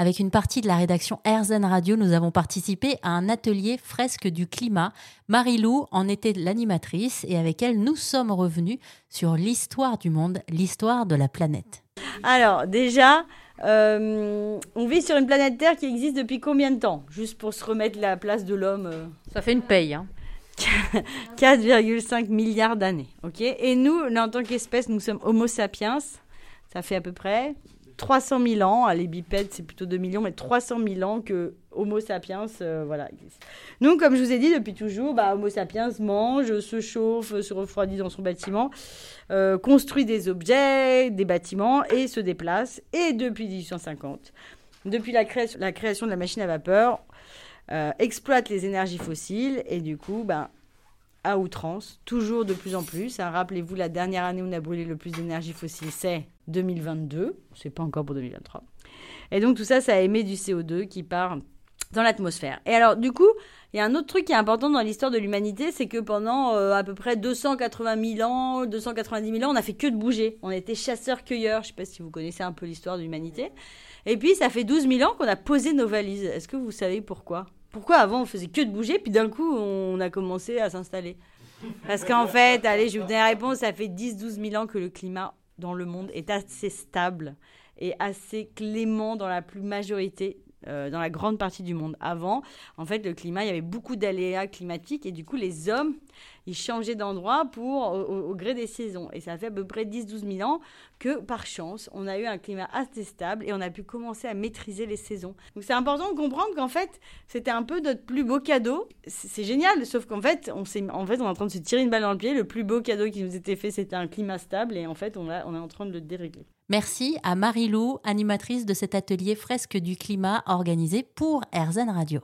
Avec une partie de la rédaction RZN Radio, nous avons participé à un atelier fresque du climat. Marie-Lou en était l'animatrice et avec elle, nous sommes revenus sur l'histoire du monde, l'histoire de la planète. Alors, déjà, euh, on vit sur une planète Terre qui existe depuis combien de temps? Juste pour se remettre la place de l'homme. euh, Ça fait une paye. Hein. 4,5 milliards d'années. ok? Et nous, en tant qu'espèce, nous sommes Homo sapiens. Ça fait à peu près 300 000 ans. Ah, Les bipèdes, c'est plutôt 2 millions, mais 300 000 ans que Homo sapiens euh, voilà, existe. Nous, comme je vous ai dit depuis toujours, bah, Homo sapiens mange, se chauffe, se refroidit dans son bâtiment, euh, construit des objets, des bâtiments et se déplace. Et depuis 1850, depuis la création, de la machine à vapeur, euh, exploite les énergies fossiles et du coup, ben, à outrance, toujours de plus en plus. Hein, Rappelez-vous, la dernière année où on a brûlé le plus d'énergie fossile, c'est 2022. C'est pas encore pour 2023. Et donc tout ça, ça émet du CO2 qui part dans l'atmosphère. Et alors, du coup, il y a un autre truc qui est important dans l'histoire de l'humanité, c'est que pendant euh, à peu près 280 000 ans, 290 000 ans, on n'a fait que de bouger. On était chasseurs-cueilleurs. Je sais pas si vous connaissez un peu l'histoire de l'humanité. Et puis, ça fait 12 000 ans qu'on a posé nos valises. Est-ce que vous savez pourquoi? Pourquoi avant on faisait que de bouger, puis d'un coup on a commencé à s'installer. Parce qu'en fait, allez, je vous donner la réponse, ça fait 10-12 000 ans que le climat dans le monde est assez stable et assez clément dans la plus majorité euh, dans la grande partie du monde. Avant, en fait, le climat, il y avait beaucoup d'aléas climatiques et du coup, les hommes, ils changeaient d'endroit pour au, gré des saisons. Et ça fait à peu près 10-12 000 ans que, par chance, on a eu un climat assez stable et on a pu commencer à maîtriser les saisons. Donc, c'est important de comprendre qu'en fait, c'était un peu notre plus beau cadeau. C'est c'est génial, sauf qu'en fait, on s'est, en fait, on est en train de se tirer une balle dans le pied. Le plus beau cadeau qui nous était fait, c'était un climat stable et en fait, on, a, on est en train de le dérégler. Merci à Marie-Lou, animatrice de cet atelier fresque du climat organisé pour RZN Radio.